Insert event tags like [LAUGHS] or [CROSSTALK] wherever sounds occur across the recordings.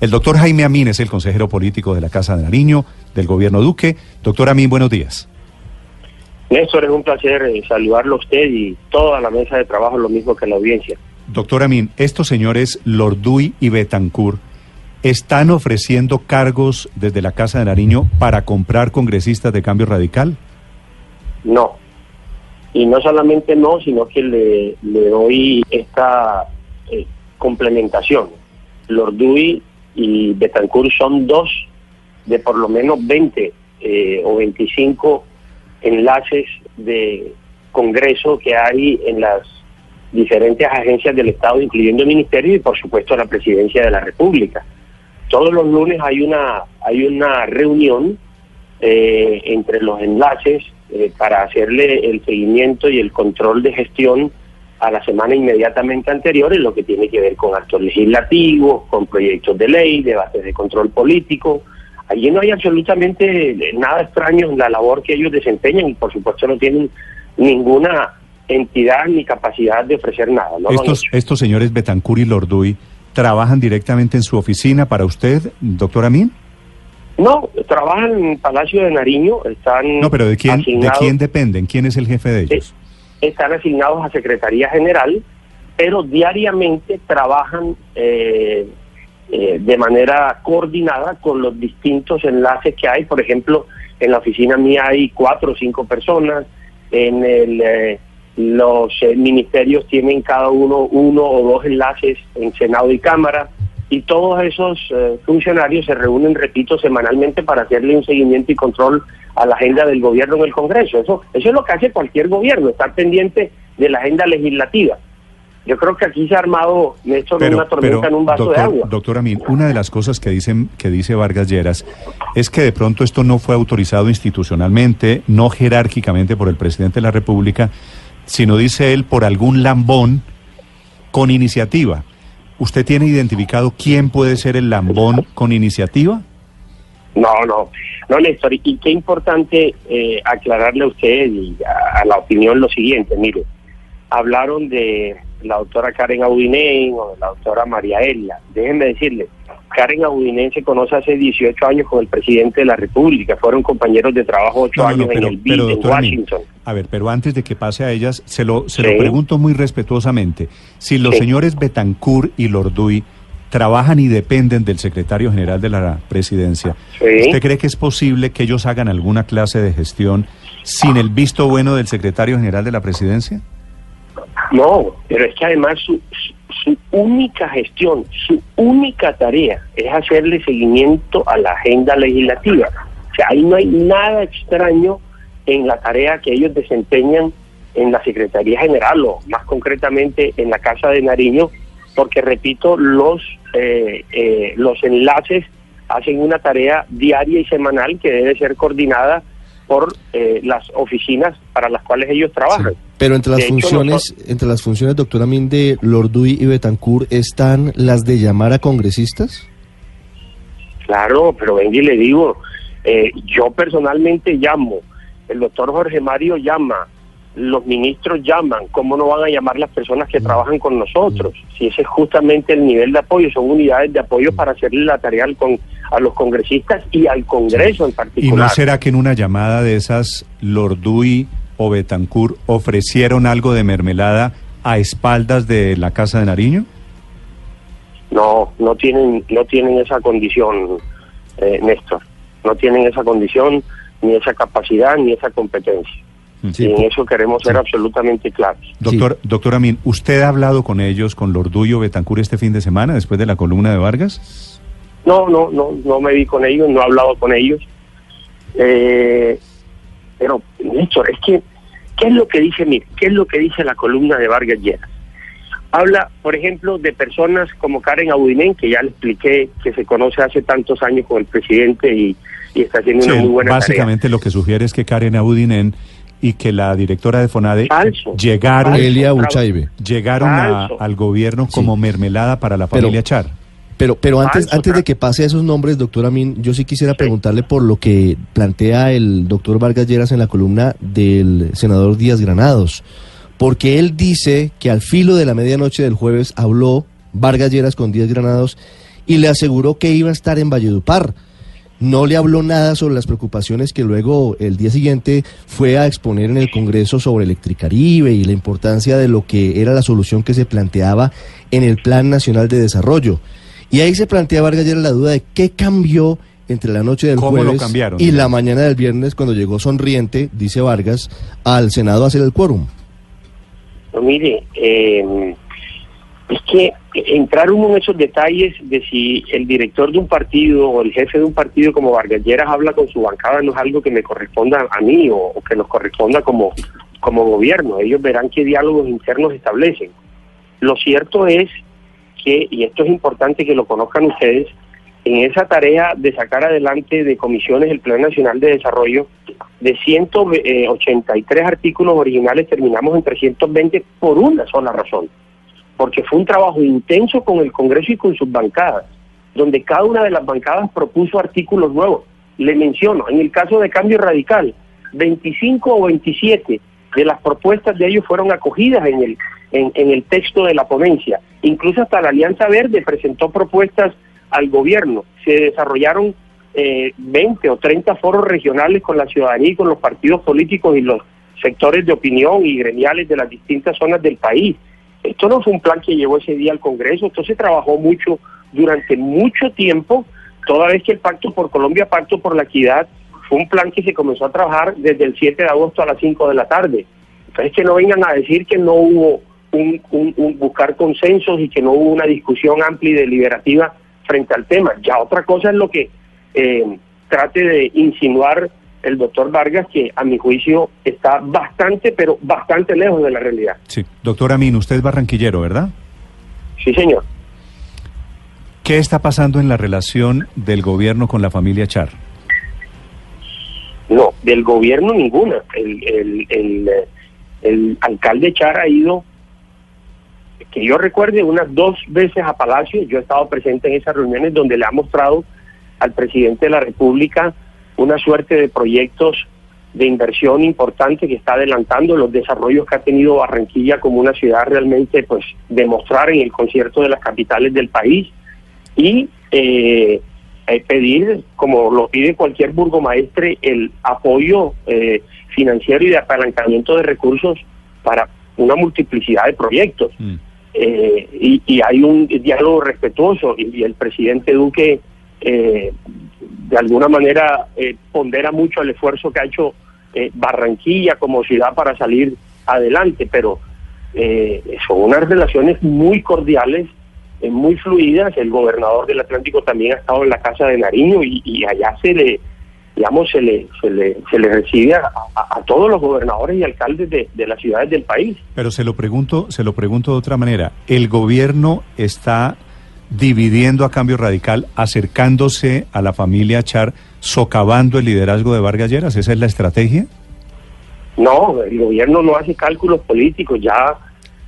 El doctor Jaime Amin es el consejero político de la Casa de Nariño, del gobierno Duque. Doctor Amin, buenos días. Néstor, es un placer eh, saludarlo a usted y toda la mesa de trabajo, lo mismo que la audiencia. Doctor Amin, estos señores Lorduy y Betancourt están ofreciendo cargos desde la Casa de Nariño para comprar congresistas de cambio radical. No. Y no solamente no, sino que le, le doy esta eh, complementación. Lorduy y Betancourt son dos de por lo menos 20 eh, o 25 enlaces de Congreso que hay en las diferentes agencias del Estado, incluyendo el Ministerio y por supuesto la Presidencia de la República. Todos los lunes hay una, hay una reunión eh, entre los enlaces eh, para hacerle el seguimiento y el control de gestión a la semana inmediatamente anterior en lo que tiene que ver con actos legislativos, con proyectos de ley, debates de control político. Allí no hay absolutamente nada extraño en la labor que ellos desempeñan y por supuesto no tienen ninguna entidad ni capacidad de ofrecer nada. ¿no? Estos, estos señores Betancourt y Lorduy trabajan directamente en su oficina para usted, doctor Amin. No, trabajan en Palacio de Nariño, están No, pero ¿de quién, ¿de asignados- quién dependen? ¿Quién es el jefe de ellos? Están asignados a Secretaría General, pero diariamente trabajan eh, eh, de manera coordinada con los distintos enlaces que hay. Por ejemplo, en la oficina mía hay cuatro o cinco personas, en el, eh, los eh, ministerios tienen cada uno uno o dos enlaces en Senado y Cámara. Y todos esos funcionarios se reúnen, repito, semanalmente para hacerle un seguimiento y control a la agenda del gobierno en el Congreso. Eso, eso es lo que hace cualquier gobierno, estar pendiente de la agenda legislativa. Yo creo que aquí se ha armado, Néstor, una tormenta en un vaso doctor, de agua. Doctor Amin, una de las cosas que dicen que dice Vargas Lleras es que de pronto esto no fue autorizado institucionalmente, no jerárquicamente por el presidente de la República, sino dice él por algún lambón con iniciativa. ¿Usted tiene identificado quién puede ser el lambón con iniciativa? No, no, no, Néstor, y y qué importante eh, aclararle a usted y a, a la opinión lo siguiente, mire, hablaron de la doctora Karen Audinén o de la doctora María Elia, déjenme decirle, Karen Audinén se conoce hace 18 años con el presidente de la República, fueron compañeros de trabajo 8 No, no, años pero, en el BID en Amin, Washington. a ver, pero antes de que pase a ellas, se lo, se Sí. lo pregunto muy respetuosamente. Si los Sí. señores Betancourt y Lorduy trabajan y dependen del secretario general de la presidencia, Sí. ¿usted cree que es posible que ellos hagan alguna clase de gestión sin el visto bueno del secretario general de la presidencia? No, pero es que además su, su- su única gestión, su única tarea es hacerle seguimiento a la agenda legislativa. O sea, ahí no hay nada extraño en la tarea que ellos desempeñan en la Secretaría General o más concretamente en la Casa de Nariño, porque repito, los, eh, eh, los enlaces hacen una tarea diaria y semanal que debe ser coordinada por eh, las oficinas para las cuales ellos trabajan. Pero entre las De hecho, funciones, entre las funciones, doctor Amin, de Lorduy y Betancourt, ¿están las de llamar a congresistas? Claro, pero venga y le digo, eh, yo personalmente llamo, el doctor Jorge Mario llama, los ministros llaman, ¿cómo no van a llamar las personas que trabajan con nosotros? Si ese es justamente el nivel de apoyo, son unidades de apoyo para hacerle la tarea al con- a los congresistas y al Congreso en ¿Y no particular. será que en una llamada de esas Lorduy o Betancourt ofrecieron algo de mermelada a espaldas de la Casa de Nariño? No, no tienen, no tienen esa condición, eh, Néstor. No tienen esa condición, ni esa capacidad, ni esa competencia. Sí, y en eso queremos ser sí. absolutamente claros. Doctor, doctor Amin, ¿usted ha hablado con ellos, con Lorduyo Betancourt este fin de semana, después de la columna de Vargas? No, no, no, no me vi con ellos, no he hablado con ellos. Eh, pero, Néstor, es que, ¿qué es lo que dice, mire, qué es lo que dice la columna de Vargas Lleras? Habla, por ejemplo, de personas como Karen Audinen, que ya le expliqué que se conoce hace tantos años con el presidente y, y está haciendo una Sí, muy buena básicamente lo que sugiere es que Karen Audinen y que la directora de FONADE Falso. llegaron, Falso. Elia. Uchaibe. llegaron a- al gobierno Sí. como mermelada para la Pero- familia Char. Pero, pero antes, Falso, antes de que pase a esos nombres, doctor Amin, yo sí quisiera preguntarle por lo que plantea el doctor Vargas Lleras en la columna del senador Díaz Granados. Porque él dice que al filo de la medianoche del jueves habló Vargas Lleras con Díaz Granados y le aseguró que iba a estar en Valledupar. No le habló nada sobre las preocupaciones que luego el día siguiente fue a exponer en el Congreso sobre Electricaribe y la importancia de lo que era la solución que se planteaba en el Plan Nacional de Desarrollo. Y ahí se plantea Vargas Lleras la duda de qué cambió entre la noche del ¿Cómo lo jueves cambiaron, y la mañana del viernes cuando llegó sonriente, dice Vargas, al Senado a hacer el quórum. No, mire, eh, es que entrar uno en esos detalles de si el director de un partido o el jefe de un partido como Vargas Lleras habla con su bancada no es algo que me corresponda a mí o, que nos corresponda como, como gobierno. Ellos verán qué diálogos internos establecen. Lo cierto es que, y esto es importante que lo conozcan ustedes, en esa tarea de sacar adelante de comisiones el Plan Nacional de Desarrollo, de 183 artículos originales terminamos en 320 por una sola razón, porque fue un trabajo intenso con el Congreso y con sus bancadas, donde cada una de las bancadas propuso artículos nuevos. Le menciono, en el caso de Cambio Radical, 25 o 27 de las propuestas de ellos fueron acogidas en el, en, en el texto de la ponencia. Incluso hasta la Alianza Verde presentó propuestas al gobierno. Se desarrollaron eh, 20 o 30 foros regionales con la ciudadanía y con los partidos políticos y los sectores de opinión y gremiales de las distintas zonas del país. Esto no fue un plan que llegó ese día al Congreso, esto se trabajó mucho durante mucho tiempo, toda vez que el Pacto por Colombia, Pacto por la Equidad, fue un plan que se comenzó a trabajar desde el 7 de agosto a las 5 de la tarde. Entonces que no vengan a decir que no hubo un, un- un buscar consensos y que no hubo una discusión amplia y deliberativa frente al tema. Ya otra cosa es lo que eh, trate de insinuar el doctor Vargas, que a mi juicio está bastante, pero bastante lejos de la realidad. Sí. Doctor Amin, usted es barranquillero, ¿verdad? Sí, señor. ¿Qué está pasando en la relación del gobierno con la familia Char? No, del gobierno ninguna. El, el, el, el alcalde Char ha ido, que yo recuerde, unas dos veces a Palacio. Yo he estado presente en esas reuniones donde le ha mostrado al presidente de la República una suerte de proyectos de inversión importante que está adelantando los desarrollos que ha tenido Barranquilla como una ciudad realmente pues demostrar en el concierto de las capitales del país y eh, eh, pedir, como lo pide cualquier burgomaestre, el apoyo eh, financiero y de apalancamiento de recursos para una multiplicidad de proyectos. Mm. Eh, y, y hay un diálogo respetuoso y, y el presidente Duque eh, de alguna manera eh, pondera mucho el esfuerzo que ha hecho eh, Barranquilla como ciudad para salir adelante, pero eh, son unas relaciones muy cordiales, eh, muy fluidas. El gobernador del Atlántico también ha estado en la casa de Nariño y, allá se le, digamos, se le, se le, se le recibe a, a- a todos los gobernadores y alcaldes de, de las ciudades del país. Pero se lo pregunto, se lo pregunto de otra manera. ¿El gobierno está dividiendo a cambio radical, acercándose a la familia Char, socavando el liderazgo de Vargas Lleras? ¿Esa es la estrategia? No, el gobierno no hace cálculos políticos, ya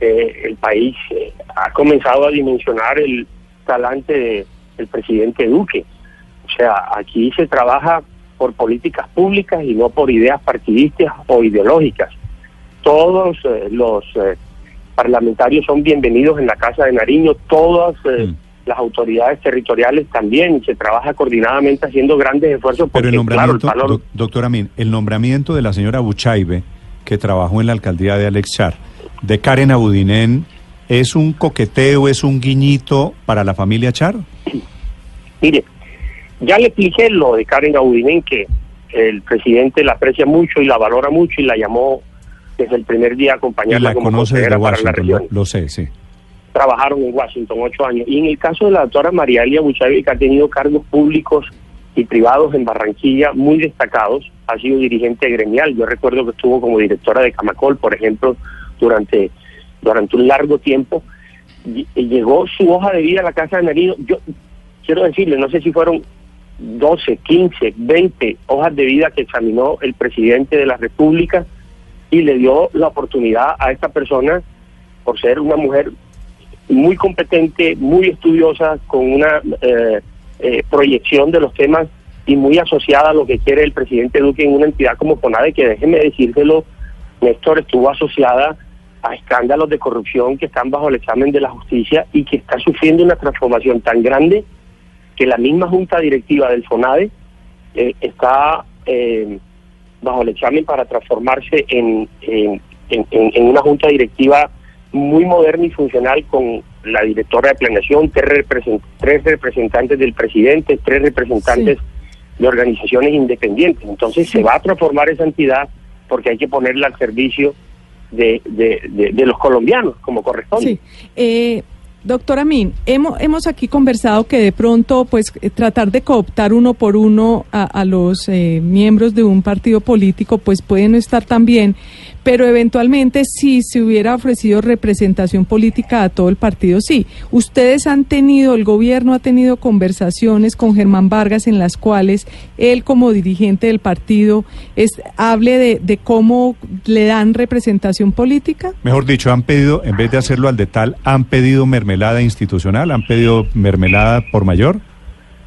eh, el país eh, ha comenzado a dimensionar el talante de- del presidente Duque. O sea, aquí se trabaja por políticas públicas y no por ideas partidistas o ideológicas. Todos eh, los eh, parlamentarios son bienvenidos en la Casa de Nariño, todas eh, Mm. Las autoridades territoriales también, y se trabaja coordinadamente haciendo grandes esfuerzos Pero el porque, claro, el nombramiento, valor... doc- doctor Amin, el nombramiento de la señora Buchaibe, que trabajó en la alcaldía de Alex Char, de Karen Abudinen, ¿es un coqueteo, es un guiñito para la familia Char? Mire, ya le expliqué lo de Karen Audinen, que el presidente la aprecia mucho y la valora mucho y la llamó desde el primer día a Y acompañarla la como conoce desde consejera para la Washington, lo, región. lo sé, sí. Trabajaron en Washington ocho años. Y en el caso de la doctora María Elia Buchavi, que ha tenido cargos públicos y privados en Barranquilla muy destacados, ha sido dirigente gremial. Yo recuerdo que estuvo como directora de Camacol, por ejemplo, durante, durante un largo tiempo. ll- llegó su hoja de vida a la Casa de Nariño. Yo quiero decirle, no sé si fueron 12, 15, 20 hojas de vida que examinó el presidente de la República y le dio la oportunidad a esta persona por ser una mujer muy competente, muy estudiosa, con una eh, eh, proyección de los temas y muy asociada a lo que quiere el presidente Duque en una entidad como CONADE, que déjeme decírselo, Néstor estuvo asociada a escándalos de corrupción que están bajo el examen de la justicia y que está sufriendo una transformación tan grande que la misma junta directiva del FONADE eh, está eh, bajo el examen para transformarse en, en, en- una junta directiva muy moderna y funcional con la directora de planeación, tres, represent- tres representantes del presidente, tres representantes de organizaciones independientes. Entonces se va a transformar esa entidad porque hay que ponerla al servicio de, de, de- de los colombianos, como corresponde. Sí. Eh, doctora Min, hemos, hemos aquí conversado que de pronto, pues, eh, tratar de cooptar uno por uno a, a los eh, miembros de un partido político, pues puede no estar tan bien, pero eventualmente si se hubiera ofrecido representación política a todo el partido, sí. Ustedes han tenido, el gobierno ha tenido conversaciones con Germán Vargas en las cuales él como dirigente del partido es, hable de, de cómo le dan representación política. Mejor dicho, han pedido, en vez de hacerlo al de tal, han pedido mermelada institucional, han pedido mermelada por mayor.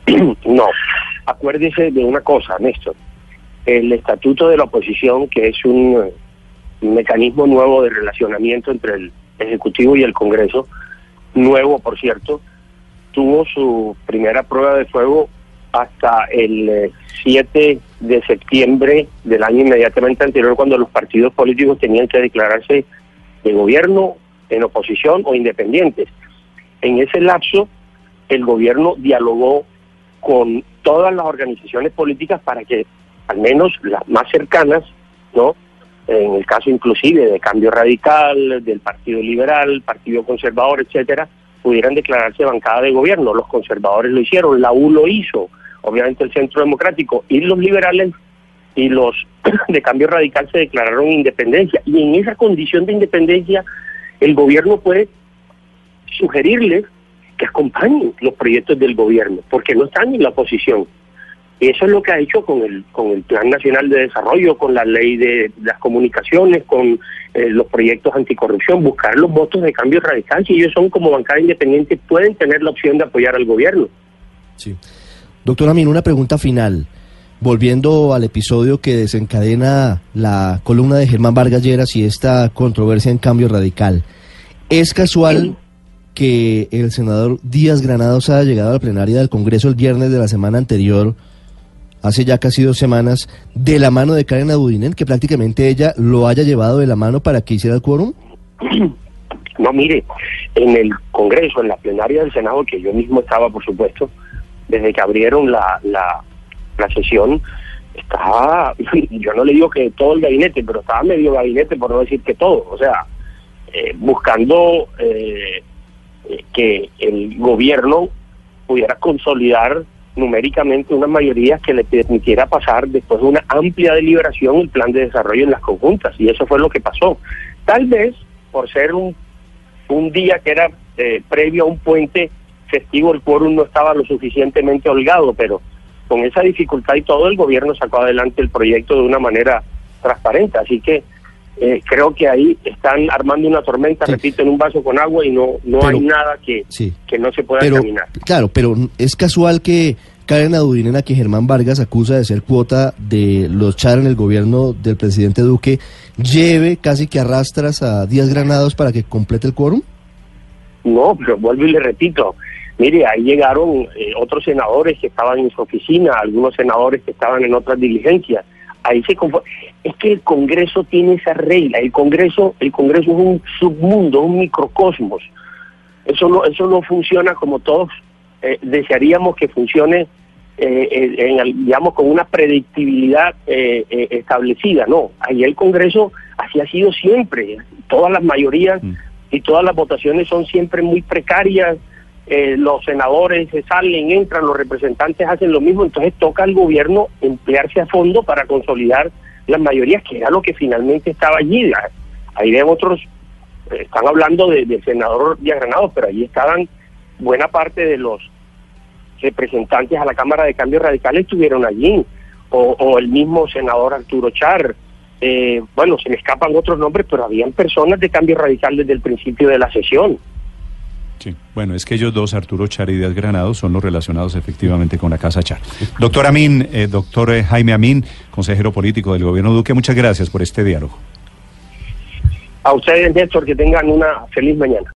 [CLEARS THROAT] No, acuérdese de una cosa, Néstor. El estatuto de la oposición, que es un, mecanismo nuevo de relacionamiento entre el Ejecutivo y el Congreso, nuevo por cierto, tuvo su primera prueba de fuego hasta el eh, 7 de septiembre del año inmediatamente anterior, cuando los partidos políticos tenían que declararse de gobierno, en oposición o independientes. En ese lapso, el gobierno dialogó con todas las organizaciones políticas para que al menos las más cercanas, ¿no? En el caso inclusive de Cambio Radical, del Partido Liberal, Partido Conservador, etcétera, pudieran declararse bancada de gobierno. Los conservadores lo hicieron, la U lo hizo, obviamente el Centro Democrático y los liberales y los [CLEARS THROAT] de Cambio Radical se declararon independencia. Y en esa condición de independencia, el gobierno puede sugerirles que acompañen los proyectos del gobierno, porque no están en la oposición. Y eso es lo que ha hecho con el, con el Plan Nacional de Desarrollo, con la ley de las comunicaciones, con eh, los proyectos anticorrupción, buscar los votos de cambio radical. Si ellos son como bancada independiente, pueden tener la opción de apoyar al gobierno. Sí. Doctora Min, una pregunta final. Volviendo al episodio que desencadena la columna de Germán Vargas Lleras y esta controversia en cambio radical. ¿Es casual que el senador Díaz Granados haya llegado a la plenaria del Congreso el viernes de la semana anterior, hace ya casi dos semanas, de la mano de Karen Abudinen, que prácticamente ella lo haya llevado de la mano para que hiciera el quórum? [CLEARS THROAT] No, mire, en el Congreso, en la plenaria del Senado, que yo mismo estaba, por supuesto, desde que abrieron la, la, la sesión, estaba, [LAUGHS] yo no le digo que todo el gabinete, pero estaba medio gabinete, por no decir que todo, o sea, eh, buscando eh, eh, que el gobierno pudiera consolidar numéricamente una mayoría que le permitiera pasar después de una amplia deliberación el plan de desarrollo en las conjuntas y eso fue lo que pasó. Tal vez por ser un, un día que era eh, previo a un puente festivo el quórum no estaba lo suficientemente holgado, pero con esa dificultad y todo el gobierno sacó adelante el proyecto de una manera transparente, así que eh, creo que ahí están armando una tormenta, Sí. repito, en un vaso con agua y no no Pero- hay nada que, Sí. que no se pueda Pero, caminar. claro, pero es casual que Karen Abudinen, a quien Germán Vargas acusa de ser cuota de los char en el gobierno del presidente Duque, lleve casi que arrastras a Díaz Granados para que complete el quórum. No, pero vuelvo y le repito. Mire, ahí llegaron eh, otros senadores que estaban en su oficina, algunos senadores que estaban en otras diligencias. Ahí se es que el Congreso tiene esa regla. El Congreso, el Congreso es un submundo, un microcosmos. Eso no, eso no funciona como todos eh, desearíamos que funcione, eh, eh, en digamos, con una predictibilidad eh, eh, establecida. No, ahí el Congreso así ha sido siempre. Todas las mayorías Mm. y todas las votaciones son siempre muy precarias. Eh, los senadores se salen, entran, los representantes hacen lo mismo, entonces toca al gobierno emplearse a fondo para consolidar las mayorías, que era lo que finalmente estaba allí. Ahí ven otros están hablando de- del senador Díaz Granados, pero ahí estaban buena parte de los representantes a la Cámara de Cambio Radical estuvieron allí, o, o el mismo senador Arturo Char. Eh, bueno, se me escapan otros nombres, pero habían personas de Cambio Radical desde el principio de la sesión. Sí, bueno, es que ellos dos, Arturo Char y Díaz Granados, son los relacionados efectivamente con la Casa Char. Doctor Amin, eh, doctor eh, Jaime Amin, consejero político del gobierno Duque, muchas gracias por este diálogo. A ustedes, Néstor, que tengan una feliz mañana.